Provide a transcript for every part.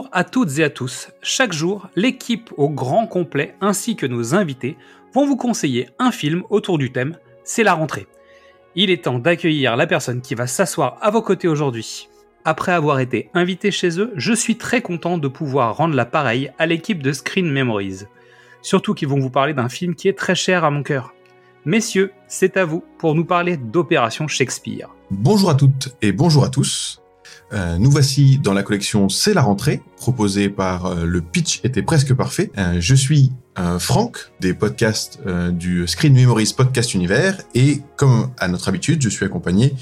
Bonjour à toutes et à tous. Chaque jour, l'équipe au grand complet ainsi que nos invités vont vous conseiller un film autour du thème C'est la rentrée. Il est temps d'accueillir la personne qui va s'asseoir à vos côtés aujourd'hui. Après avoir été invité chez eux, je suis très content de pouvoir rendre la pareille à l'équipe de Screen Memories. Surtout qu'ils vont vous parler d'un film qui est très cher à mon cœur. Messieurs, c'est à vous pour nous parler d'Opération Shakespeare. Bonjour à toutes et bonjour à tous. Euh, nous voici dans la collection C'est la rentrée, proposée par euh, le pitch était presque parfait. Euh, je suis Franck des podcasts du Screen Memories Podcast Univers et comme à notre habitude, je suis accompagné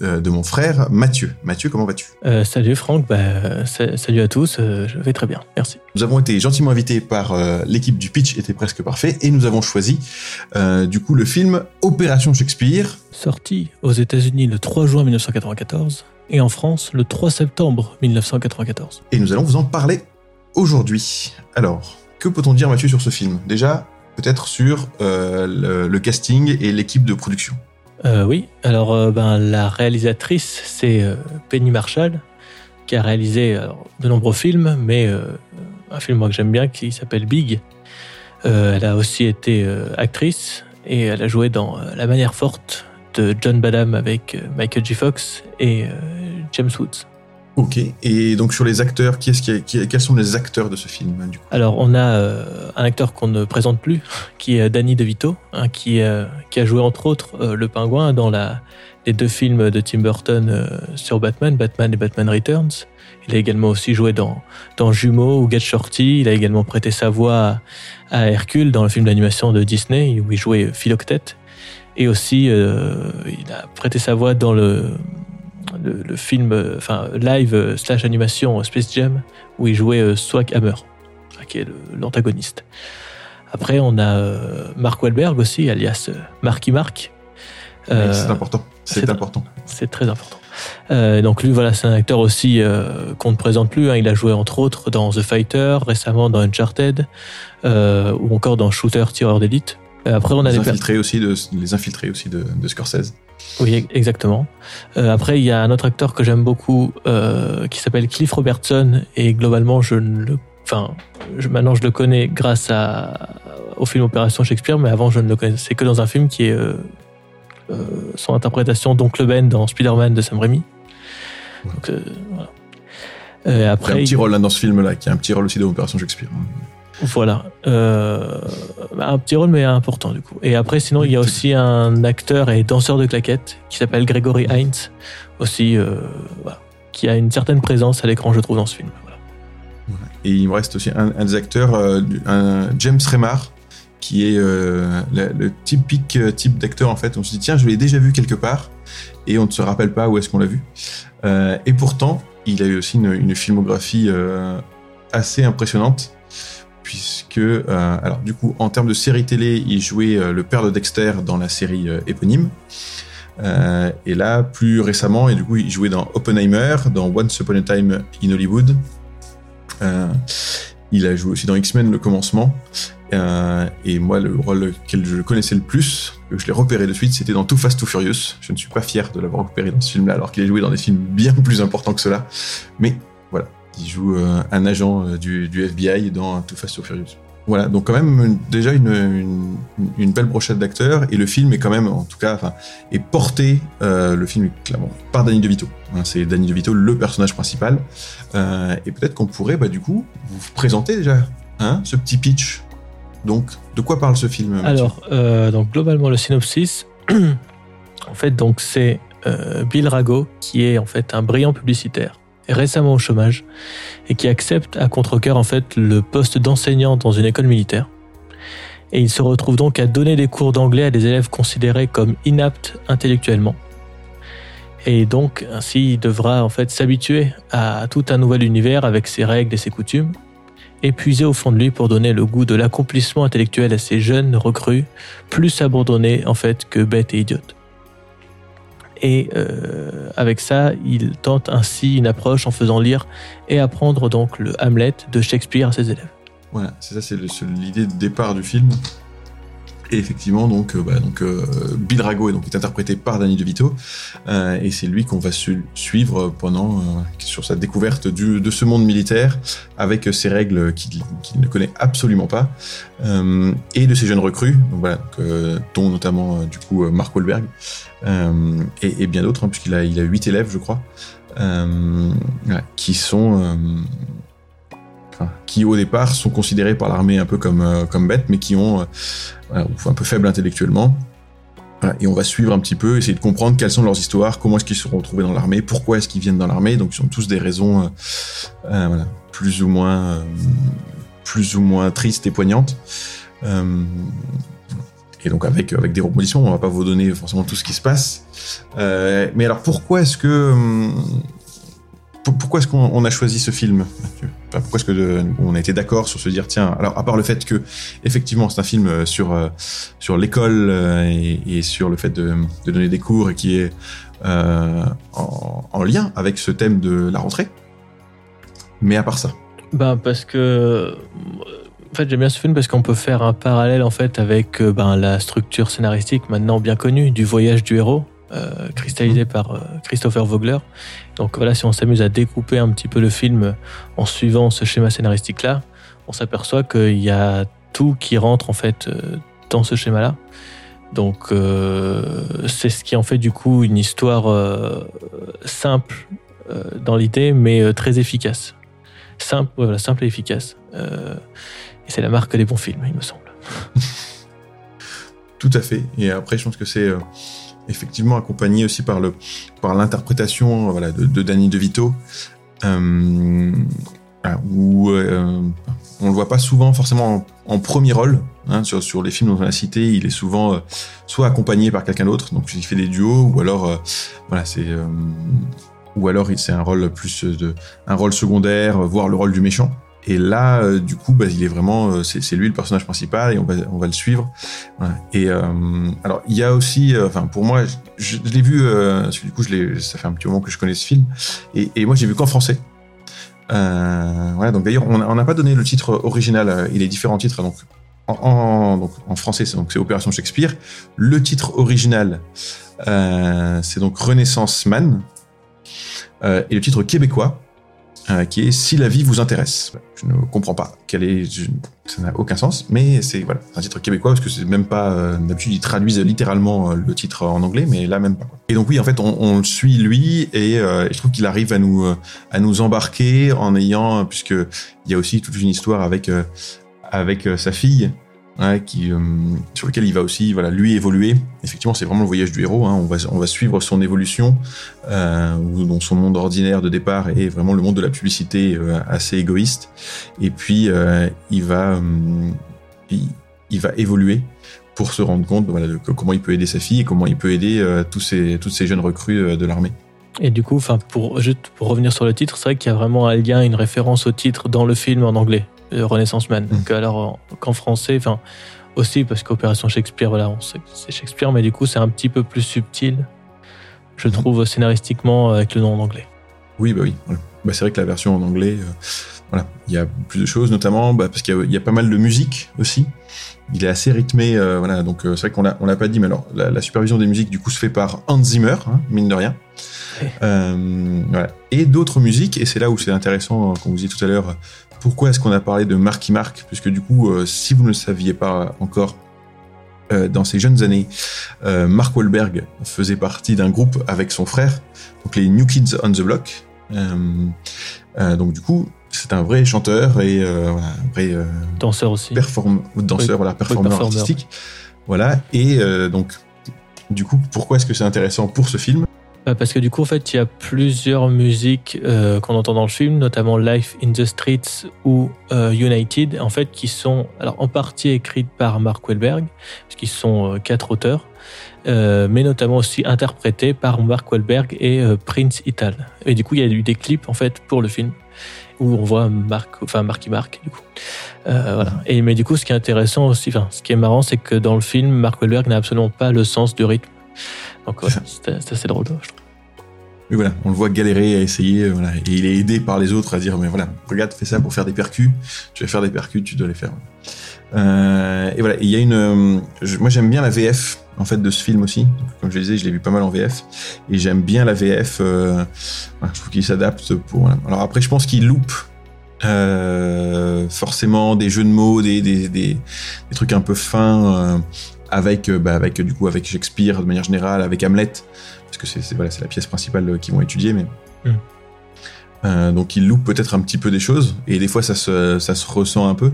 de mon frère Mathieu. Mathieu, comment vas-tu? Salut Franck, bah, salut à tous, je vais très bien, merci. Nous avons été gentiment invités par l'équipe du pitch était presque parfait et nous avons choisi du coup le film Opération Shakespeare. Sorti aux États-Unis le 3 juin 1994 et en France le 3 septembre 1994. Et nous allons vous en parler aujourd'hui. Alors, que peut-on dire Mathieu sur ce film? Déjà, peut-être sur euh, le, casting et l'équipe de production. Euh, oui, alors euh, ben, la réalisatrice c'est Penny Marshall qui a réalisé de nombreux films, mais un film moi, que j'aime bien qui s'appelle Big. elle a aussi été actrice et elle a joué dans La manière forte de John Badham avec Michael J. Fox et James Woods. Ok, et donc sur les acteurs, qui est-ce qui, quels sont les acteurs de ce film du coup? Alors on a euh, un acteur qu'on ne présente plus, qui est Danny DeVito, hein, qui, euh, qui a joué entre autres euh, le pingouin dans la, les deux films de Tim Burton sur Batman, Batman et Batman Returns. Il a également aussi joué dans, dans Jumeaux ou Get Shorty. Il a également prêté sa voix à, Hercule dans le film d'animation de Disney où il jouait Philoctète. Et aussi, il a prêté sa voix dans le le, film, euh, enfin live euh, slash animation Space Jam, où il jouait euh, Swag Hammer, qui est l'antagoniste. Après, on a Mark Wahlberg aussi, alias Marky Mark. c'est important. C'est important. C'est très important. donc lui, voilà, c'est un acteur aussi qu'on ne présente plus. Hein. Il a joué entre autres dans The Fighter, récemment dans Uncharted, ou encore dans Shooter Tireur d'élite. Après, on a les infiltrés aussi de les infiltrés aussi de, de Scorsese. Oui, exactement. Euh, après, il y a un autre acteur que j'aime beaucoup euh, qui s'appelle Cliff Robertson et globalement, je ne le, enfin, je, maintenant je le connais grâce à, au film Opération Shakespeare, mais avant je ne le connaissais que dans un film qui est euh, euh son interprétation d'Oncle Ben dans Spider-Man de Sam Raimi. Donc, euh, voilà. après, il y a un petit rôle dans ce film-là, qui a un petit rôle aussi dans Opération Shakespeare. Voilà. Euh, un petit rôle, mais important, du coup. Et après, sinon, il y a aussi un acteur et danseur de claquettes qui s'appelle Gregory Hines, aussi, euh, qui a une certaine présence à l'écran, je trouve, dans ce film. Et il me reste aussi un, des acteurs, euh, un James Remar, qui est le, typique type d'acteur, en fait. On se dit, tiens, je l'ai déjà vu quelque part, et on ne se rappelle pas où est-ce qu'on l'a vu. et pourtant, il a eu aussi une filmographie assez impressionnante puisque, euh, alors du coup, en termes de série télé, il jouait euh, le père de Dexter dans la série euh, éponyme. et là, plus récemment, et du coup, il jouait dans Oppenheimer, dans Once Upon a Time in Hollywood. il a joué aussi dans X-Men le commencement. et moi, le rôle que je connaissais le plus, que je l'ai repéré de suite, c'était dans Too Fast Too Furious. Je ne suis pas fier de l'avoir repéré dans ce film-là, alors qu'il a joué dans des films bien plus importants que cela. Mais il joue euh, un agent euh, du, FBI dans Too Fast Too Furious. Voilà, donc quand même déjà une, une, belle brochette d'acteurs et le film est quand même, en tout cas, enfin, est porté, euh, le film est clairement par Danny DeVito. Hein, c'est Danny DeVito le personnage principal et peut-être qu'on pourrait, bah, du coup, vous présenter déjà hein, ce petit pitch. Donc, de quoi parle ce film Alors, donc globalement le synopsis, en fait, donc c'est Bill Rago qui est en fait un brillant publicitaire récemment au chômage et qui accepte à contre-cœur en fait le poste d'enseignant dans une école militaire. Et il se retrouve donc à donner des cours d'anglais à des élèves considérés comme inaptes intellectuellement. Et donc, ainsi, il devra en fait s'habituer à tout un nouvel univers avec ses règles et ses coutumes, épuisé au fond de lui pour donner le goût de l'accomplissement intellectuel à ces jeunes recrues, plus abandonnés en fait que bêtes et idiotes. Et euh, avec ça, il tente ainsi une approche en faisant lire et apprendre donc le Hamlet de Shakespeare à ses élèves. Voilà, c'est ça, l'idée de départ du film. Et effectivement, donc, euh, bah, donc euh, Bill Rago est donc interprété par Danny DeVito, euh, et c'est lui qu'on va su- suivre pendant sur sa découverte du, de ce monde militaire avec ses règles qu'il ne connaît absolument pas, et de ces jeunes recrues, donc voilà, donc, dont notamment du coup Mark Wahlberg et, et bien d'autres, hein, puisqu'il a il a huit élèves, je crois, qui sont qui au départ sont considérés par l'armée un peu comme, euh, comme bêtes, mais qui ont euh, un peu faibles intellectuellement. Et on va suivre un petit peu, essayer de comprendre quelles sont leurs histoires, comment est-ce qu'ils se sont retrouvés dans l'armée, pourquoi est-ce qu'ils viennent dans l'armée. Donc ils ont tous des raisons euh, plus ou moins plus ou moins tristes et poignantes. Et donc avec avec des rebondissements, on va pas vous donner forcément tout ce qui se passe. Mais alors pourquoi est-ce que hum, pourquoi est-ce qu'on on a choisi ce film Pourquoi est-ce que de- on a été d'accord sur se dire tiens alors à part le fait que effectivement c'est un film euh, sur euh, sur l'école euh, et, sur le fait de, de donner des cours et qui est euh, en, en lien avec ce thème de la rentrée. Mais à part ça. Ben parce que en fait j'aime bien ce film parce qu'on peut faire un parallèle en fait avec euh, ben, la structure scénaristique maintenant bien connue du voyage du héros euh, cristallisé par euh, Christopher Vogler. Donc voilà si on s'amuse à découper un petit peu le film en suivant ce schéma scénaristique là, on s'aperçoit qu'il y a tout qui rentre en fait euh, dans ce schéma là. Donc euh, c'est ce qui en fait du coup une histoire simple dans l'idée mais très efficace simple, voilà, simple et efficace. Et c'est la marque des bons films, il me semble. Tout à fait. Et après, je pense que c'est effectivement accompagné aussi par le par l'interprétation euh, voilà de, de Danny DeVito, euh, voilà, où euh, on le voit pas souvent forcément en, premier rôle. Hein, sur, sur les films dont on a cité, il est souvent euh, soit accompagné par quelqu'un d'autre, donc il fait des duos, ou alors euh, voilà c'est ou alors c'est un rôle plus de un rôle secondaire, voire le rôle du méchant. Et là, euh, du coup, bah, il est vraiment, euh, c'est lui le personnage principal et on va, on va le suivre. Voilà. Et euh, alors, il y a aussi, euh, enfin, pour moi, je, je l'ai vu, euh, parce que du coup, je ça fait un petit moment que je connais ce film, et, et moi, j'ai vu qu'en français. Euh, voilà, donc d'ailleurs, on n'a pas donné le titre original, il est différents titres, donc en, en, donc, en français, c'est donc Opération Shakespeare. Le titre original, c'est donc Renaissance Man, et le titre québécois, euh, qui est Si la vie vous intéresse. Je ne comprends pas quel est, ça n'a aucun sens, mais c'est voilà, un titre québécois parce que c'est même pas euh, d'habitude ils traduisent littéralement euh, le titre en anglais, mais là même pas. Et donc oui, en fait, on, le suit lui et, je trouve qu'il arrive à nous à nous embarquer en ayant puisque il y a aussi toute une histoire avec avec sa fille. Hein, euh, sur lequel il va aussi voilà lui évoluer effectivement c'est vraiment le voyage du héros hein, on va suivre son évolution euh, dont son monde ordinaire de départ est vraiment le monde de la publicité euh, assez égoïste. Et puis il va il, va évoluer pour se rendre compte de comment il peut aider sa fille et comment il peut aider tous ces toutes ces jeunes recrues de l'armée. Et du coup, pour, juste pour revenir sur le titre, c'est vrai qu'il y a vraiment un lien, une référence au titre dans le film en anglais, Renaissance Man. Donc, alors, en- qu'en français, enfin, aussi parce qu'Opération Shakespeare, voilà, on sait que c'est Shakespeare, mais du coup, c'est un petit peu plus subtil, je trouve, scénaristiquement, avec le nom en anglais. Oui, bah oui. voilà. Bah, c'est vrai que la version en anglais, euh, voilà, il y a plus de choses, notamment bah, parce qu'il y, a- il y a pas mal de musique aussi. Il est assez rythmé, euh, voilà. Donc euh, c'est vrai qu'on l'a, on l'a pas dit, mais alors la, la supervision des musiques du coup se fait par Hans Zimmer, hein, mine de rien. Euh, voilà. Et d'autres musiques, et c'est là où c'est intéressant, euh, comme vous disiez tout à l'heure, pourquoi est-ce qu'on a parlé de Marky Mark Puisque du coup, euh, si vous ne le saviez pas encore, euh, dans ses jeunes années, euh, Mark Wahlberg faisait partie d'un groupe avec son frère, donc les New Kids on the Block. Donc du coup, c'est un vrai chanteur et voilà, un vrai Danseur aussi. perform danseur, Oui. voilà, performeur performeur. artistique. Voilà. Et donc, du coup, pourquoi est-ce que c'est intéressant pour ce film? Parce que du coup, en fait, il y a plusieurs musiques euh, qu'on entend dans le film, notamment Life in the Streets ou euh, United, en fait, qui sont alors en partie écrites par Mark Wahlberg, puisqu'ils sont euh, quatre auteurs, euh, mais notamment aussi interprétées par Mark Wahlberg et euh, Prince Ital. Et du coup, il y a eu des clips en fait pour le film où on voit Mark, enfin Marky Mark, du coup. Euh, voilà. Et mais du coup, ce qui est intéressant aussi, enfin, ce qui est marrant, c'est que dans le film, Mark Wahlberg n'a absolument pas le sens du rythme. Donc, ouais, c'est assez drôle, je trouve. Mais voilà, on le voit galérer à essayer, euh, voilà, et il est aidé par les autres à dire, mais voilà, regarde, fais ça pour faire des percus, tu vas faire des percus, tu dois les faire. Euh, et voilà, il y a une, euh, je- moi j'aime bien la VF en fait de ce film aussi. Comme je le disais, je l'ai vu pas mal en VF, et j'aime bien la VF. euh, voilà, je trouve qu'il s'adapte pour. voilà. Alors après, je pense qu'il loupe forcément des jeux de mots, des, des, des, des trucs un peu fins avec, euh, bah, avec du coup avec Shakespeare de manière générale, avec Hamlet parce que c'est voilà, la pièce principale euh, qu'ils vont étudier, mais Mm. Euh, donc ils loupent peut-être un petit peu des choses et des fois ça se, ça se ressent un peu.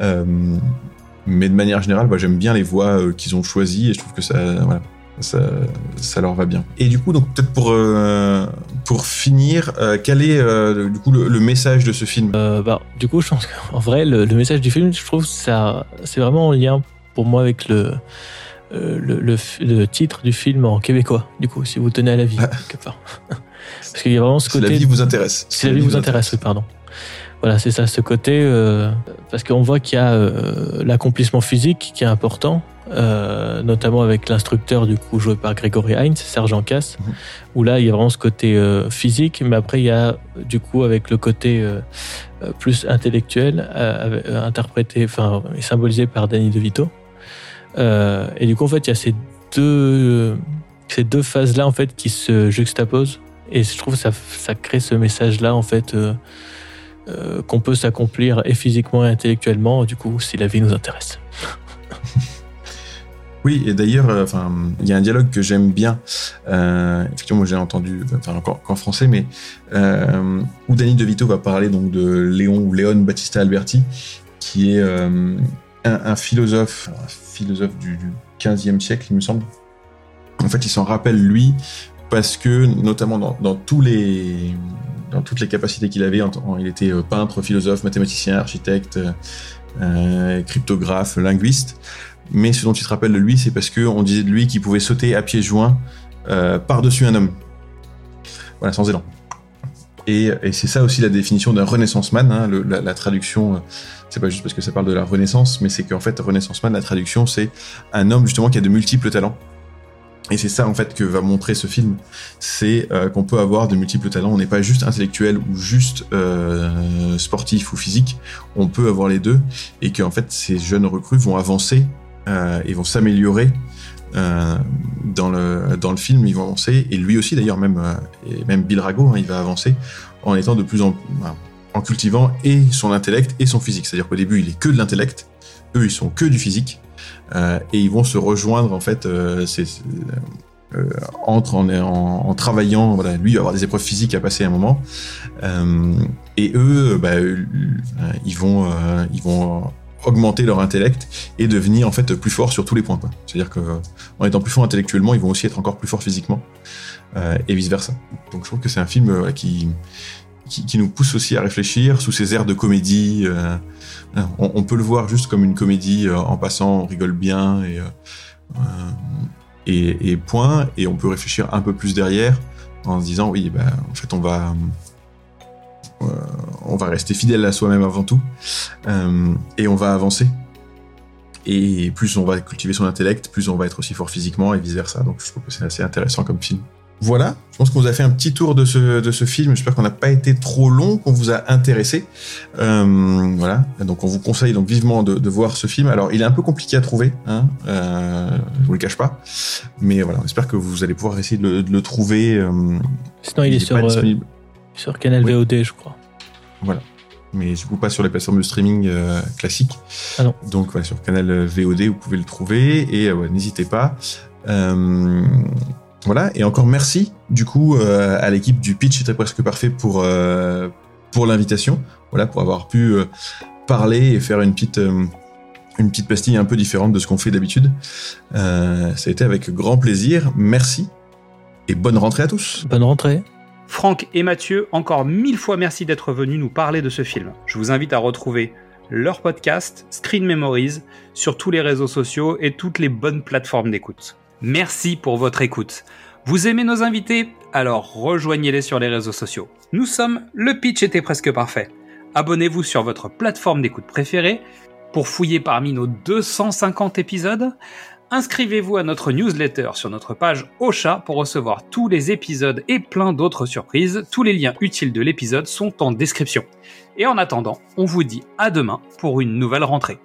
Euh, mais de manière générale, bah, j'aime bien les voix euh, qu'ils ont choisies et je trouve que ça, voilà, ça, ça leur va bien. Et du coup, donc peut-être pour euh, pour finir, euh, quel est euh, du coup le, le message de ce film? Euh, bah, du coup, je pense qu'en vrai, le, le message du film, je trouve, ça, c'est vraiment en lien pour moi avec le, euh, le, le, f- le titre du film en québécois. Du coup, si vous tenez à la vie, quelque part. Parce qu'il y a vraiment ce Si la côté. vie vous intéresse. Si la vie vous intéresse, oui, pardon. Voilà, c'est ça, ce côté, euh, parce qu'on voit qu'il y a euh, l'accomplissement physique qui est important, notamment avec l'instructeur du coup joué par Grégory Hines, Sergent Cass, Mhm. où là il y a vraiment ce côté physique, mais après il y a du coup avec le côté plus intellectuel, interprété, enfin symbolisé par Danny DeVito. Euh, et du coup en fait il y a ces deux ces deux phases là en fait qui se juxtaposent et je trouve que ça, ça crée ce message-là, en fait, euh, euh, qu'on peut s'accomplir et physiquement et intellectuellement, du coup, si la vie nous intéresse. Oui, et d'ailleurs, il y a un dialogue que j'aime bien. Euh, effectivement, j'ai entendu, enfin encore qu'en français, mais euh, où Danny DeVito va parler donc de Léon ou Léon Battista Alberti, qui est un, un philosophe, un philosophe du, du 15e siècle, il me semble. En fait, il s'en rappelle lui parce que, notamment dans, dans tous les dans toutes les capacités qu'il avait, il était euh, peintre, philosophe, mathématicien, architecte, euh, cryptographe, linguiste. Mais ce dont il se rappelle de lui, c'est parce que on disait de lui qu'il pouvait sauter à pieds joints euh, par-dessus un homme. Voilà, sans élan. Et, c'est ça aussi la définition d'un renaissance man. Hein, la traduction, euh, c'est pas juste parce que ça parle de la renaissance, mais c'est qu'en fait, renaissance man, la traduction, c'est un homme justement qui a de multiples talents. Et c'est ça en fait que va montrer ce film, c'est euh, qu'on peut avoir de multiples talents. On n'est pas juste intellectuel ou juste euh, sportif ou physique. On peut avoir les deux, et qu'en fait ces jeunes recrues vont avancer euh, et vont s'améliorer euh, dans le dans le film. Ils vont avancer, et lui aussi d'ailleurs même euh, même Bill Rago, hein, il va avancer en étant de plus en en cultivant et son intellect et son physique. C'est-à-dire qu'au début il est que de l'intellect, eux ils sont que du physique. Et ils vont se rejoindre en fait entre en, en, travaillant lui il va avoir des épreuves physiques à passer à un moment et eux bah, ils vont ils vont augmenter leur intellect et devenir en fait plus forts sur tous les points quoi. c'est à dire que en étant plus forts intellectuellement ils vont aussi être encore plus forts physiquement euh, et vice versa donc je trouve que c'est un film euh, qui, qui qui nous pousse aussi à réfléchir sous ces airs de comédie euh, on, on, peut le voir juste comme une comédie euh, en passant, on rigole bien et, euh, et, et, point. Et on peut réfléchir un peu plus derrière en se disant oui, bah, en fait, on va euh, on va rester fidèle à soi-même avant tout euh, et on va avancer. Et plus on va cultiver son intellect, plus on va être aussi fort physiquement et vice versa. Donc je trouve que c'est assez intéressant comme film. Voilà, je pense qu'on vous a fait un petit tour de ce, de ce film. J'espère qu'on n'a pas été trop long, qu'on vous a intéressé. Euh, voilà, donc on vous conseille donc vivement de, de, voir ce film. Alors il est un peu compliqué à trouver, hein, euh, je vous le cache pas, mais voilà, on espère que vous allez pouvoir essayer de le, de le trouver. Euh, Sinon, il, il est, est, sur, euh, sur Canal oui. VOD, je crois. Voilà, mais du coup pas sur les plateformes de streaming euh, classiques. Ah non. Donc voilà, sur Canal VOD, vous pouvez le trouver et ouais, n'hésitez pas. Euh, voilà, et encore merci du coup euh, à l'équipe du pitch c'était presque parfait pour euh, pour l'invitation, voilà pour avoir pu euh, parler et faire une petite euh, une petite pastille un peu différente de ce qu'on fait d'habitude. Euh, ça a été avec grand plaisir, merci Et bonne rentrée à tous. Bonne rentrée. Franck et Mathieu, encore mille fois merci d'être venus nous parler de ce film. Je vous invite à retrouver leur podcast Screen Memories sur tous les réseaux sociaux et toutes les bonnes plateformes d'écoute. Merci pour votre écoute. Vous aimez nos invités? Alors rejoignez-les sur les réseaux sociaux. Nous sommes Le Pitch était presque parfait. Abonnez-vous sur votre plateforme d'écoute préférée pour fouiller parmi nos 250 épisodes. Inscrivez-vous à notre newsletter sur notre page Ocha pour recevoir tous les épisodes et plein d'autres surprises. Tous les liens utiles de l'épisode sont en description. Et en attendant, on vous dit à demain pour une nouvelle rentrée.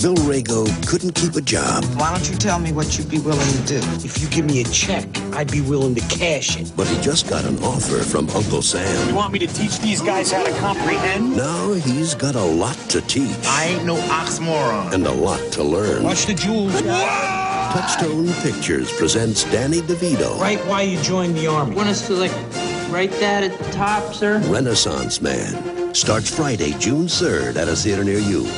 Bill Rago couldn't keep a job, Why don't you tell me what you'd be willing to do? If you give me a check, I'd be willing to cash it. but he just got an offer from Uncle Sam. You want me to teach these guys how to comprehend? Now he's got a lot to teach I ain't no oxymoron. and a lot to learn. Watch the jewels. Touchstone Pictures presents Danny DeVito, Right why you joined the army. Want us to like write that at the top, sir? Renaissance Man. Starts Friday, June 3rd at a theater near you.